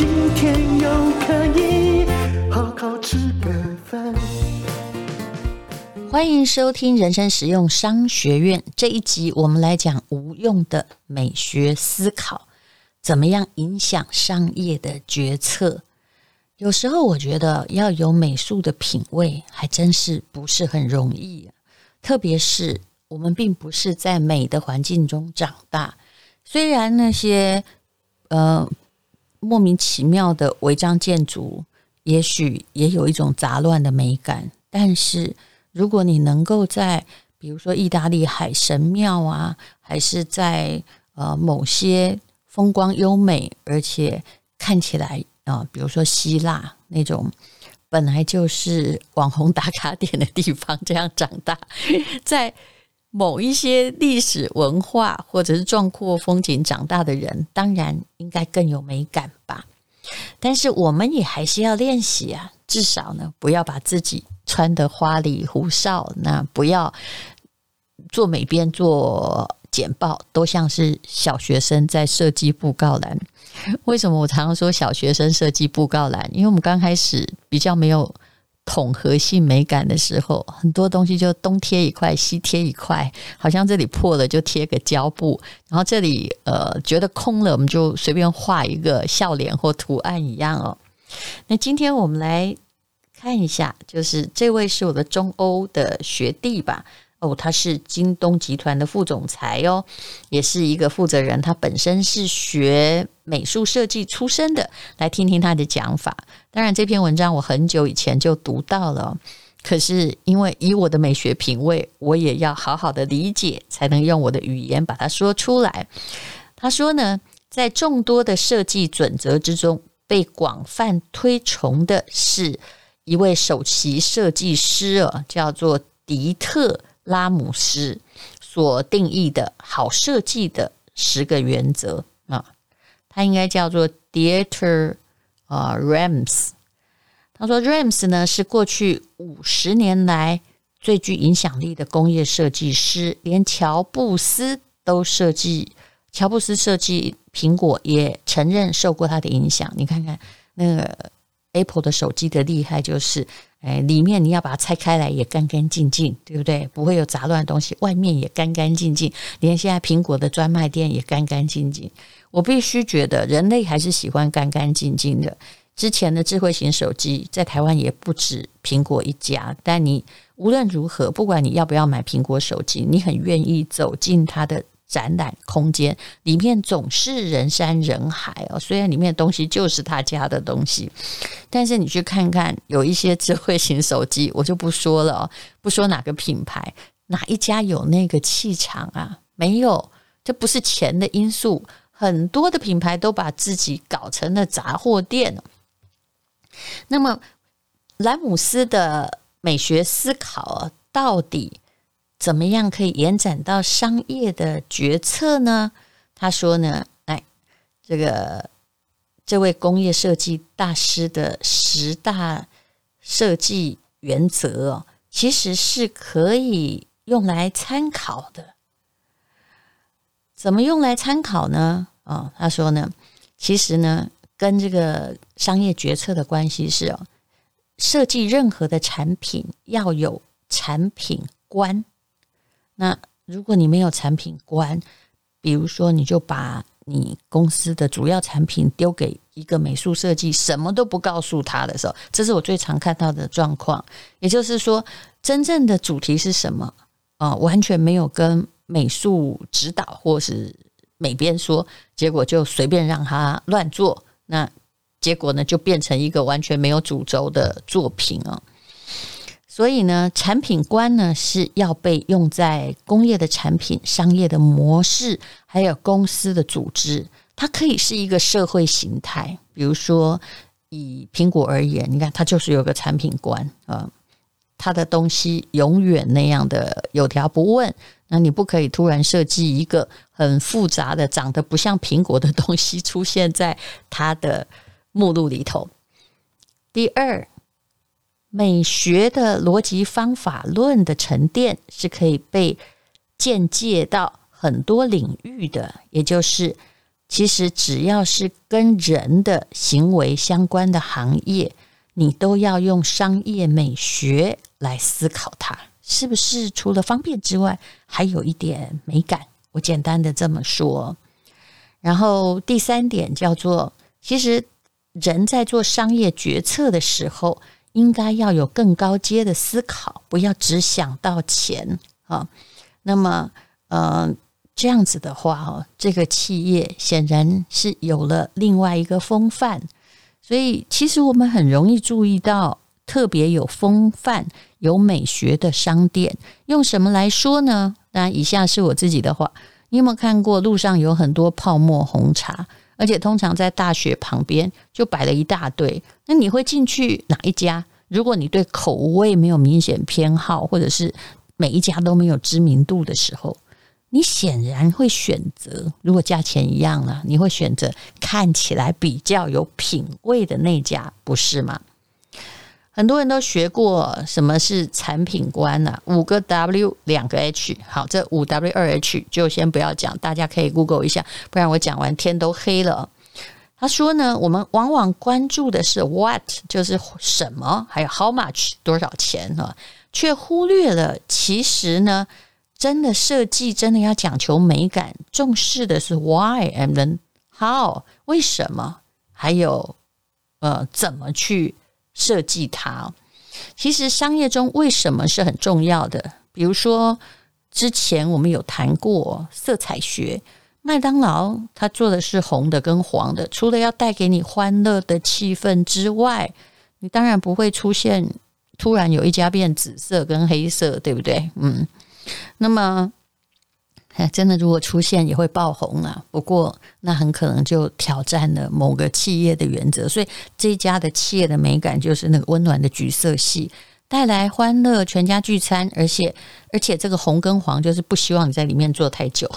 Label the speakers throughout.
Speaker 1: 今天又可以好好吃个饭。
Speaker 2: 欢迎收听人生实用商学院这一集，我们来讲无用的美学思考。怎么样影响商业的决策？有时候我觉得要有美术的品味，还真是不是很容易。特别是我们并不是在美的环境中长大，虽然那些呃莫名其妙的违章建筑，也许也有一种杂乱的美感，但是如果你能够在比如说意大利海神庙啊，还是在呃某些。风光优美，而且看起来啊、比如说希腊那种本来就是网红打卡点的地方，这样长大，在某一些历史文化或者是壮阔风景长大的人，当然应该更有美感吧。但是我们也还是要练习啊，至少呢，不要把自己穿得花里胡哨，那不要做美编做。简报都像是小学生在设计布告栏。为什么我常常说小学生设计布告栏？因为我们刚开始比较没有统合性美感的时候，很多东西就东贴一块，西贴一块，好像这里破了就贴个胶布，然后这里呃觉得空了，我们就随便画一个笑脸或图案一样哦。那今天我们来看一下，就是这位是我的中欧的学弟吧。哦，他是京东集团的副总裁哦，也是一个负责人。他本身是学美术设计出身的，来听听他的讲法。当然，这篇文章我很久以前就读到了，可是因为以我的美学品味，我也要好好的理解，才能用我的语言把它说出来。他说呢，在众多的设计准则之中，被广泛推崇的是一位首席设计师哦，叫做迪特。拉姆斯所定义的好设计的十个原则啊，他应该叫做 Dieter 啊 Rams。他说 Rams 呢是过去五十年来最具影响力的工业设计师，连乔布斯都设计，乔布斯设计苹果也承认受过他的影响。你看看那个 Apple 的手机的厉害就是。哎，里面你要把它拆开来也干干净净，对不对？不会有杂乱的东西，外面也干干净净，连现在苹果的专卖店也干干净净。我必须觉得人类还是喜欢干干净净的。之前的智慧型手机在台湾也不止苹果一家，但你无论如何，不管你要不要买苹果手机，你很愿意走进它的。展览空间里面总是人山人海哦，虽然里面的东西就是他家的东西，但是你去看看，有一些智慧型手机，我就不说了哦，不说哪个品牌，哪一家有那个气场啊？没有，这不是钱的因素。很多的品牌都把自己搞成了杂货店。那么，莱姆斯的美学思考，到底？怎么样可以延展到商业的决策呢？他说呢，哎，这个这位工业设计大师的十大设计原则哦，其实是可以用来参考的。怎么用来参考呢？哦，他说呢，其实呢，跟这个商业决策的关系是哦，设计任何的产品要有产品观。那如果你没有产品观，比如说你就把你公司的主要产品丢给一个美术设计，什么都不告诉他的时候，这是我最常看到的状况。也就是说，真正的主题是什么啊？完全没有跟美术指导或是美编说，结果就随便让他乱做，那结果呢就变成一个完全没有主轴的作品啊。所以呢，产品观呢是要被用在工业的产品、商业的模式，还有公司的组织，它可以是一个社会形态，比如说以苹果而言，你看它就是有个产品观啊，它的东西永远那样的有条不紊。那你不可以突然设计一个很复杂的、长得不像苹果的东西出现在它的目录里头。第二，美学的逻辑方法论的沉淀是可以被间接到很多领域的，也就是其实只要是跟人的行为相关的行业，你都要用商业美学来思考它。是不是除了方便之外，还有一点美感？我简单的这么说。然后第三点叫做，其实人在做商业决策的时候，应该要有更高阶的思考，不要只想到钱啊。那么，呃，这样子的话，哦，这个企业显然是有了另外一个风范。所以，其实我们很容易注意到。特别有风范、有美学的商店，用什么来说呢？那以下是我自己的话。你有没有看过路上有很多泡沫红茶，而且通常在大学旁边就摆了一大堆？那你会进去哪一家？如果你对口味没有明显偏好，或者是每一家都没有知名度的时候，你显然会选择，如果价钱一样了，你会选择看起来比较有品味的那家，不是吗？很多人都学过什么是产品观呢、五个 W 两个 H，好，这五 W 二 H 就先不要讲，大家可以 Google 一下，不然我讲完天都黑了。他说呢，我们往往关注的是 What，就是什么，还有 How much 多少钱啊，却忽略了其实呢，真的设计真的要讲求美感，重视的是 Why and then How，为什么，还有呃怎么去。设计它，其实商业中为什么是很重要的？比如说，之前我们有谈过色彩学，麦当劳它做的是红的跟黄的，除了要带给你欢乐的气氛之外，你当然不会出现突然有一家变紫色跟黑色，对不对？嗯，那么。真的，如果出现也会爆红啊。不过，那很可能就挑战了某个企业的原则。所以，这家的企业的美感就是那个温暖的橘色系，带来欢乐，全家聚餐。而且，而且这个红跟黄就是不希望你在里面坐太久。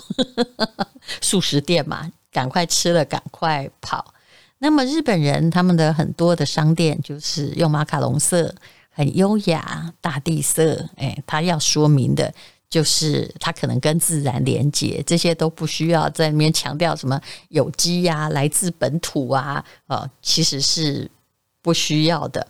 Speaker 2: 素食店嘛，赶快吃了，赶快跑。那么，日本人他们的很多的商店就是用马卡龙色，很优雅，大地色。哎，他要说明的。就是它可能跟自然连接，这些都不需要在里面强调什么有机呀、来自本土啊，呃，其实是不需要的。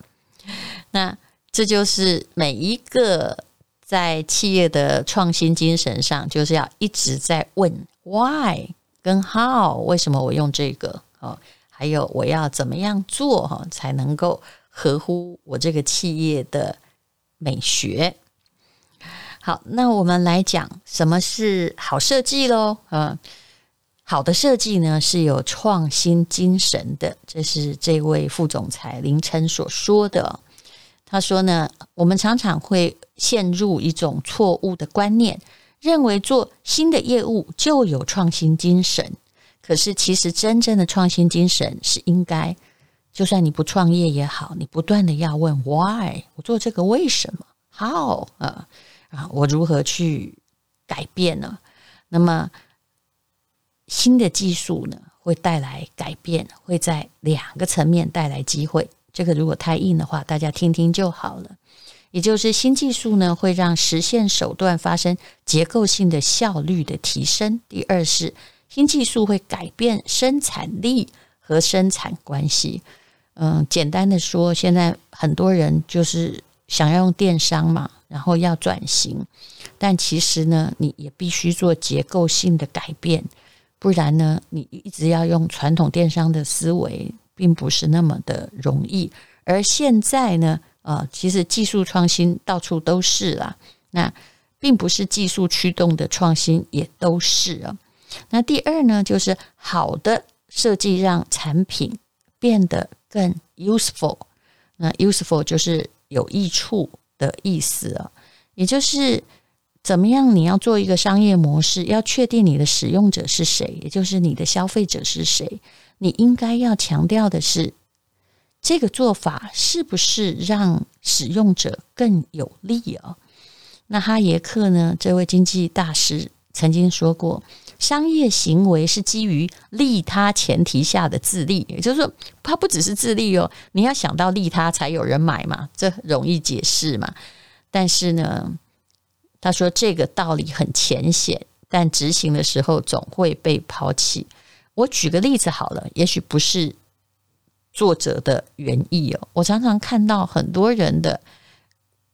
Speaker 2: 那这就是每一个在企业的创新精神上，就是要一直在问 why 跟 how，为什么我用这个？哦，还有我要怎么样做哈，才能够合乎我这个企业的美学。好，那我们来讲什么是好设计喽？嗯，好的设计呢是有创新精神的，这是这位副总裁林琛所说的。他说呢，我们常常会陷入一种错误的观念，认为做新的业务就有创新精神。可是，其实真正的创新精神是应该，就算你不创业也好，你不断的要问 Why，我做这个为什么？How 啊？啊，我如何去改变呢？那么新的技术呢，会带来改变，会在两个层面带来机会。这个如果太硬的话，大家听听就好了。也就是新技术呢，会让实现手段发生结构性的效率的提升。第二是新技术会改变生产力和生产关系。嗯，简单的说，现在很多人就是想要用电商嘛。然后要转型，但其实呢，你也必须做结构性的改变，不然呢，你一直要用传统电商的思维，并不是那么的容易。而现在呢，呃，其实技术创新到处都是啦，那并不是技术驱动的创新也都是啊。那第二呢，就是好的设计让产品变得更 useful，那 useful 就是有益处。的意思啊，也就是怎么样？你要做一个商业模式，要确定你的使用者是谁，也就是你的消费者是谁。你应该要强调的是，这个做法是不是让使用者更有利哦？那哈耶克呢？这位经济大师曾经说过，商业行为是基于利他前提下的自利，也就是说，它不只是自利哦，你要想到利他才有人买嘛，这容易解释嘛。但是呢，他说这个道理很浅显，但执行的时候总会被抛弃。我举个例子好了，也许不是作者的原意哦。我常常看到很多人的，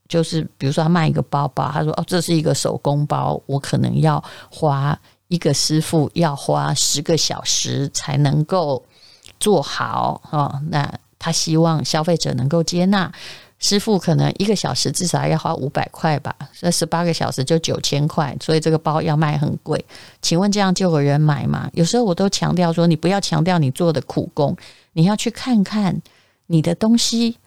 Speaker 2: 就是比如说他卖一个包包，他说：“哦，这是一个手工包，我可能要花一个师傅要花十个小时才能够做好哦。”那他希望消费者能够接纳。师傅可能一个小时至少要花五百块吧，那十八个小时就九千块，所以这个包要卖很贵。请问这样就有人买吗？有时候我都强调说，你不要强调你做的苦工，你要去看看你的东西。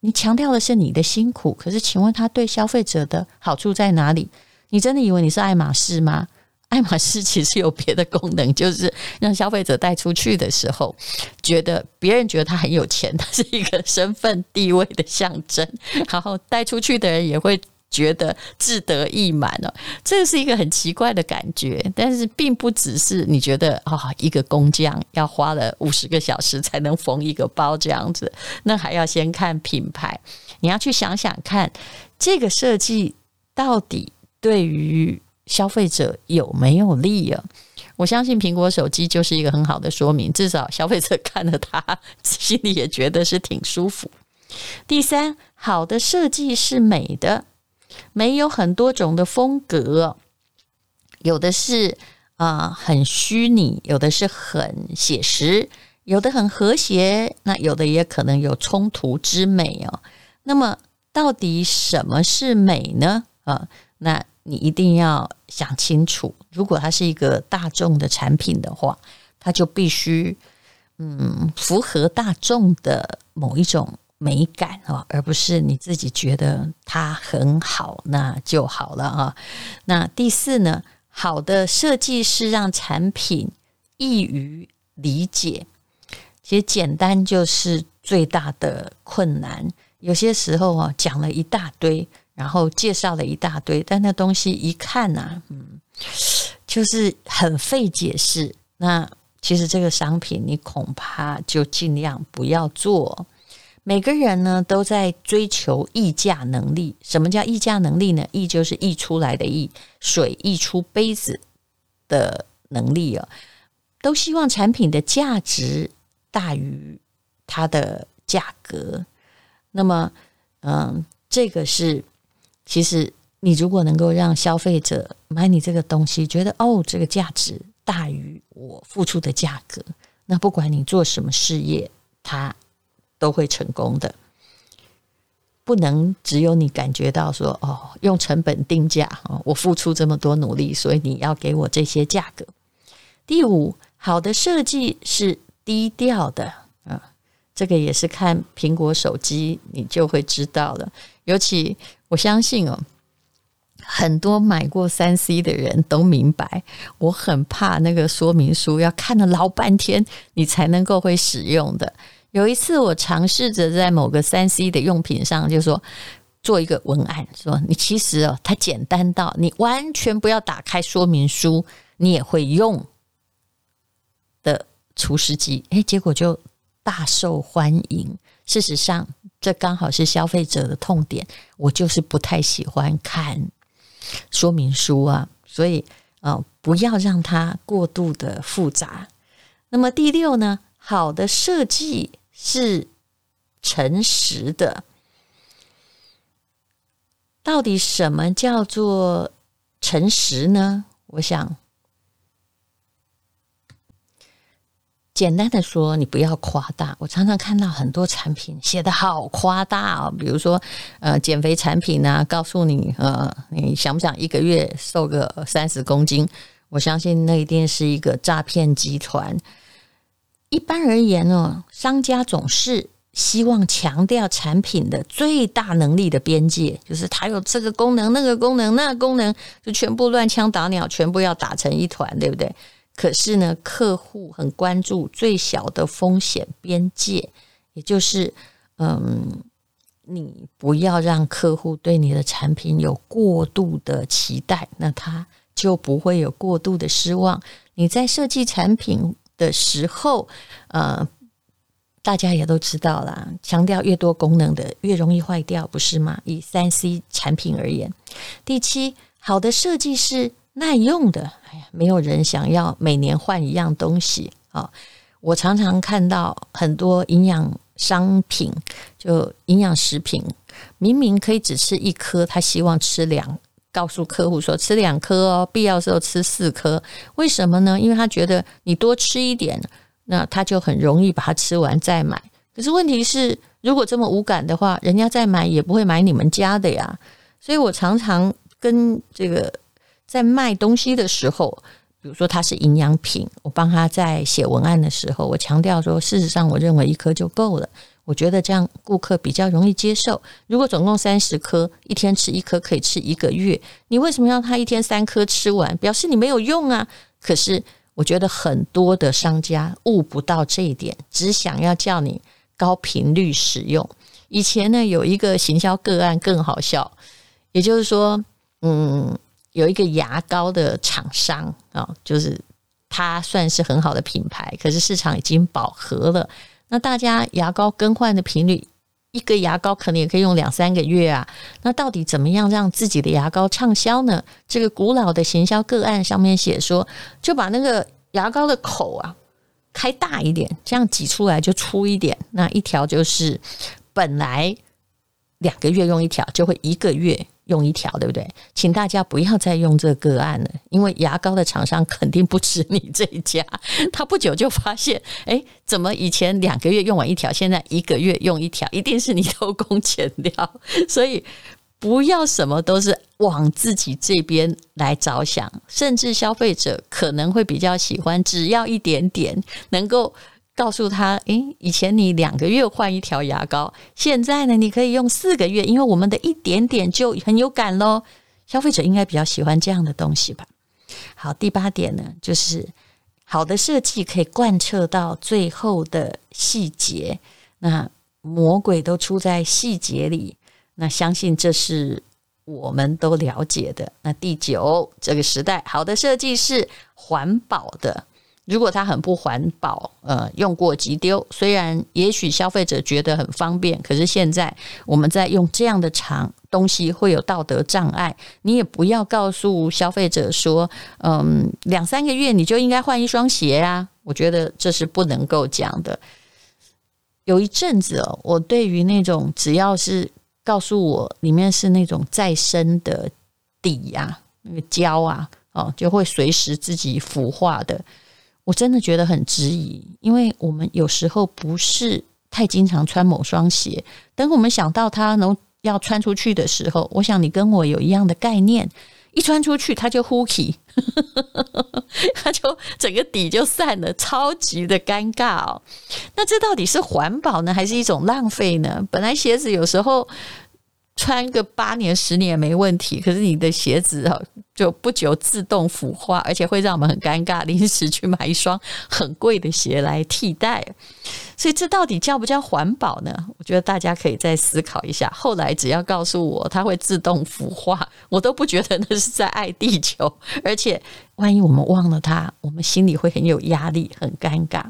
Speaker 2: 你强调的是你的辛苦，可是请问他对消费者的好处在哪里？你真的以为你是爱马仕吗？爱马仕其实有别的功能，就是让消费者带出去的时候，觉得别人觉得他很有钱，他是一个身份地位的象征，然后带出去的人也会觉得志得意满哦。这是一个很奇怪的感觉，但是并不只是你觉得啊，一个工匠要花了五十个小时才能缝一个包这样子，那还要先看品牌，你要去想想看，这个设计到底对于。消费者有没有利啊？我相信苹果手机就是一个很好的说明，至少消费者看了它，心里也觉得是挺舒服。第三，好的设计是美的，美有很多种的风格，有的是啊、很虚拟，有的是很写实，有的很和谐，那有的也可能有冲突之美哦。那么，到底什么是美呢？啊，那。你一定要想清楚，如果它是一个大众的产品的话，它就必须嗯符合大众的某一种美感啊，而不是你自己觉得它很好那就好了啊。那第四呢，好的设计是让产品易于理解。其实简单就是最大的困难，有些时候啊讲了一大堆。然后介绍了一大堆，但那东西一看呐、嗯，就是很费解释。那其实这个商品你恐怕就尽量不要做。每个人呢都在追求溢价能力。什么叫溢价能力呢？溢就是溢出来的溢，水溢出杯子的能力啊。都希望产品的价值大于它的价格。那么，嗯，这个是。其实，你如果能够让消费者买你这个东西，觉得哦，这个价值大于我付出的价格，那不管你做什么事业，它都会成功的。不能只有你感觉到说哦，用成本定价哦，我付出这么多努力，所以你要给我这些价格。第五，好的设计是低调的啊，这个也是看苹果手机你就会知道了，尤其。我相信哦，很多买过三 C 的人都明白，我很怕那个说明书要看了老半天，你才能够会使用的。有一次，我尝试着在某个三 C 的用品上，就说做一个文案，说你其实哦，它简单到你完全不要打开说明书，你也会用的除湿机。诶，结果就大受欢迎。事实上，这刚好是消费者的痛点。我就是不太喜欢看说明书啊，所以呃，不要让它过度的复杂。那么第六呢，好的设计是诚实的。到底什么叫做诚实呢？我想。简单的说，你不要夸大。我常常看到很多产品写得好夸大哦，比如说呃减肥产品啊，告诉你呃你想不想一个月瘦个三十公斤？我相信那一定是一个诈骗集团。一般而言呢，商家总是希望强调产品的最大能力的边界，就是它有这个功能、那个功能、那个功能，就全部乱枪打鸟，全部要打成一团，对不对？可是呢，客户很关注最小的风险边界，也就是，嗯，你不要让客户对你的产品有过度的期待，那他就不会有过度的失望。你在设计产品的时候，呃，大家也都知道啦，强调越多功能的越容易坏掉，不是吗？以三 C 产品而言，第七，好的设计是耐用的。哎呀，没有人想要每年换一样东西啊！我常常看到很多营养商品，就营养食品，明明可以只吃一颗，他希望吃两。告诉客户说吃两颗哦，必要时候吃四颗。为什么呢？因为他觉得你多吃一点，那他就很容易把它吃完再买。可是问题是，如果这么无感的话，人家再买也不会买你们家的呀。所以我常常跟这个在卖东西的时候，比如说它是营养品，我帮他在写文案的时候，我强调说，事实上我认为一颗就够了。我觉得这样顾客比较容易接受。如果总共三十颗，一天吃一颗可以吃一个月，你为什么要他一天三颗吃完？表示你没有用啊！可是我觉得很多的商家悟不到这一点，只想要叫你高频率使用。以前呢，有一个行销个案更好笑，也就是说，嗯，有一个牙膏的厂商啊，就是它算是很好的品牌，可是市场已经饱和了。那大家牙膏更换的频率，一个牙膏可能也可以用两三个月啊。那到底怎么样让自己的牙膏畅销呢？这个古老的行销个案上面写说，就把那个牙膏的口啊开大一点，这样挤出来就粗一点。那一条就是本来两个月用一条，就会一个月。用一条，对不对？请大家不要再用这个个案了，因为牙膏的厂商肯定不止你这一家。他不久就发现，哎，怎么以前两个月用完一条，现在一个月用一条，一定是你偷工减料。所以不要什么都是往自己这边来着想，甚至消费者可能会比较喜欢，只要一点点能够。告诉他，诶，以前你两个月换一条牙膏，现在呢，你可以用四个月，因为我们的一点点就很有感喽。消费者应该比较喜欢这样的东西吧？好，第八点呢，就是好的设计可以贯彻到最后的细节。那魔鬼都出在细节里，那相信这是我们都了解的。那第九，这个时代好的设计是环保的。如果它很不环保，呃，用过即丢。虽然也许消费者觉得很方便，可是现在我们在用这样的长东西会有道德障碍。你也不要告诉消费者说，嗯，两三个月你就应该换一双鞋啊。我觉得这是不能够讲的。有一阵子哦，我对于那种只要是告诉我里面是那种再生的底呀、那个胶啊，哦，就会随时自己腐化的。我真的觉得很质疑，因为我们有时候不是太经常穿某双鞋，等我们想到它能要穿出去的时候，我想你跟我有一样的概念，一穿出去它就呼起，它就整个底就散了，超级的尴尬哦。那这到底是环保呢，还是一种浪费呢？本来鞋子有时候。穿个八年十年没问题，可是你的鞋子啊，就不久自动腐化，而且会让我们很尴尬，临时去买一双很贵的鞋来替代。所以这到底叫不叫环保呢？我觉得大家可以再思考一下。后来只要告诉我它会自动腐化，我都不觉得那是在爱地球。而且万一我们忘了它，我们心里会很有压力，很尴尬。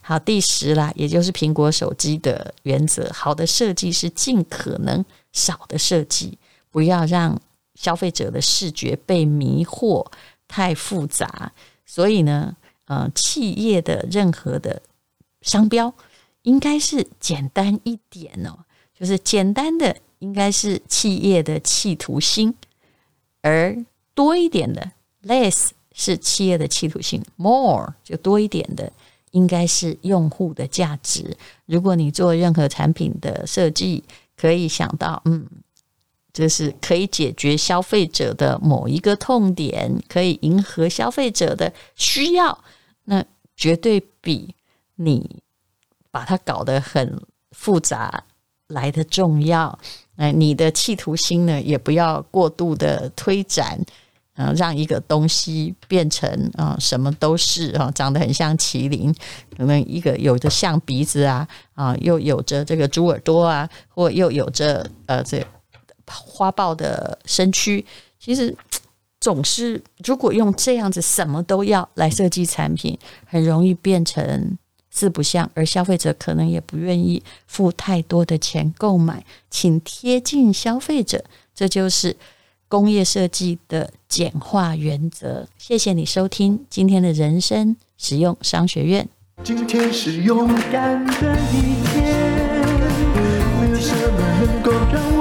Speaker 2: 好，第十啦，也就是苹果手机的原则：好的设计是尽可能。少的设计，不要让消费者的视觉被迷惑太复杂。所以呢，呃，企业的任何的商标应该是简单一点哦，就是简单的应该是企业的企图心，而多一点的 less 是企业的企图心，more 就多一点的应该是用户的价值。如果你做任何产品的设计，可以想到，嗯，这是可以解决消费者的某一个痛点，可以迎合消费者的需要，那绝对比你把它搞得很复杂来的重要。哎，你的企图心呢，也不要过度的推展，呃，让一个东西变成啊、什么都是啊、长得很像麒麟，可能一个有着象鼻子啊，啊、又有着这个猪耳朵啊，或又有着呃这花豹的身躯，其实总是如果用这样子什么都要来设计产品，很容易变成。四不像，而消费者可能也不愿意付太多的钱购买，请贴近消费者，这就是工业设计的简化原则。谢谢你收听今天的人生实用商学院。
Speaker 1: 今天是勇敢的一天，没有什么能够让